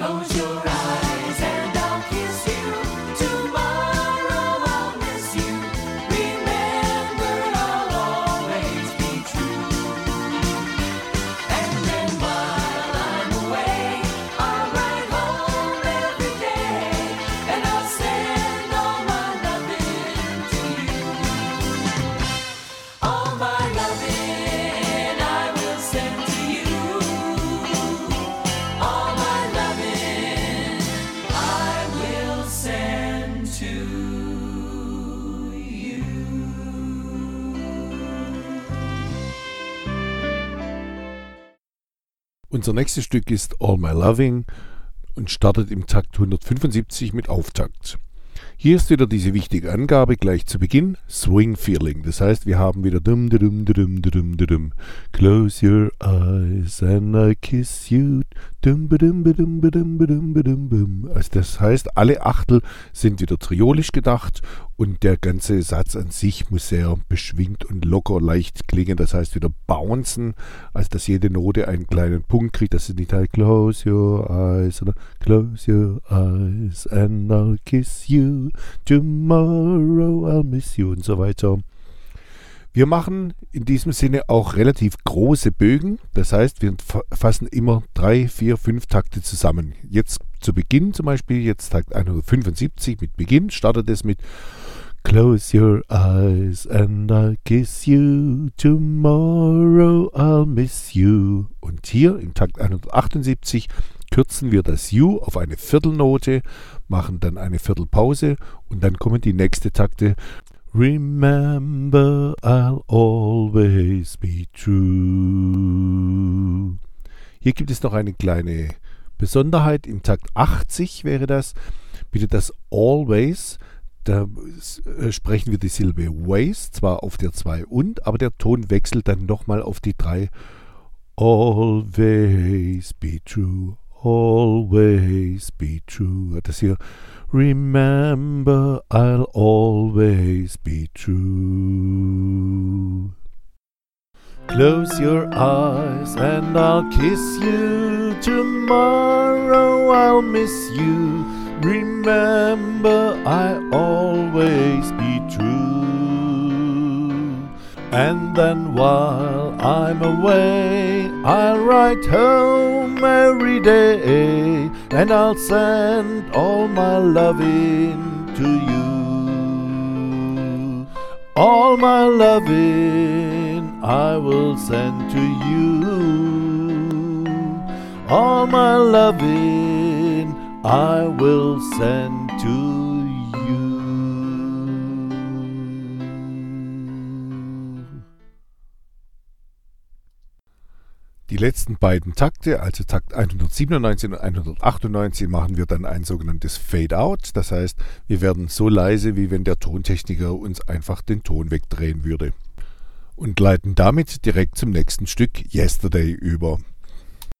Close your eyes Unser nächstes Stück ist All My Loving und startet im Takt 175 mit Auftakt. Hier ist wieder diese wichtige Angabe gleich zu Beginn, Swing Feeling. Das heißt, wir haben wieder dum dum dum dum dum Close your eyes and I kiss you. Dum dum dum dum dum dum Also das heißt, alle Achtel sind wieder triolisch gedacht und der ganze Satz an sich muss sehr beschwingt und locker leicht klingen. Das heißt wieder bouncen, also dass jede Note einen kleinen Punkt kriegt. Das ist nicht halt Close your eyes, sondern Close your eyes and I'll kiss you. Tomorrow I'll miss you und so weiter. Wir machen in diesem Sinne auch relativ große Bögen. Das heißt, wir fa- fassen immer drei, vier, fünf Takte zusammen. Jetzt zu Beginn zum Beispiel, jetzt Takt 175 mit Beginn, startet es mit Close your eyes and I'll kiss you. Tomorrow I'll miss you. Und hier im Takt 178 kürzen wir das You auf eine Viertelnote, machen dann eine Viertelpause und dann kommen die nächste Takte. Remember, I'll always be true. Hier gibt es noch eine kleine Besonderheit. Im Takt 80 wäre das. Bitte das always. Da äh, sprechen wir die Silbe ways, zwar auf der 2 und, aber der Ton wechselt dann nochmal auf die 3. Always be true, always be true. Das hier Remember, I'll always be true. Close your eyes and I'll kiss you. Tomorrow I'll miss you. Remember, I always be true. And then while I'm away, I'll write home every day and I'll send all my loving to you. All my loving I will send to you. All my loving I will send to you. Die letzten beiden Takte, also Takt 197 und 198, machen wir dann ein sogenanntes Fade-Out. Das heißt, wir werden so leise, wie wenn der Tontechniker uns einfach den Ton wegdrehen würde. Und leiten damit direkt zum nächsten Stück Yesterday über.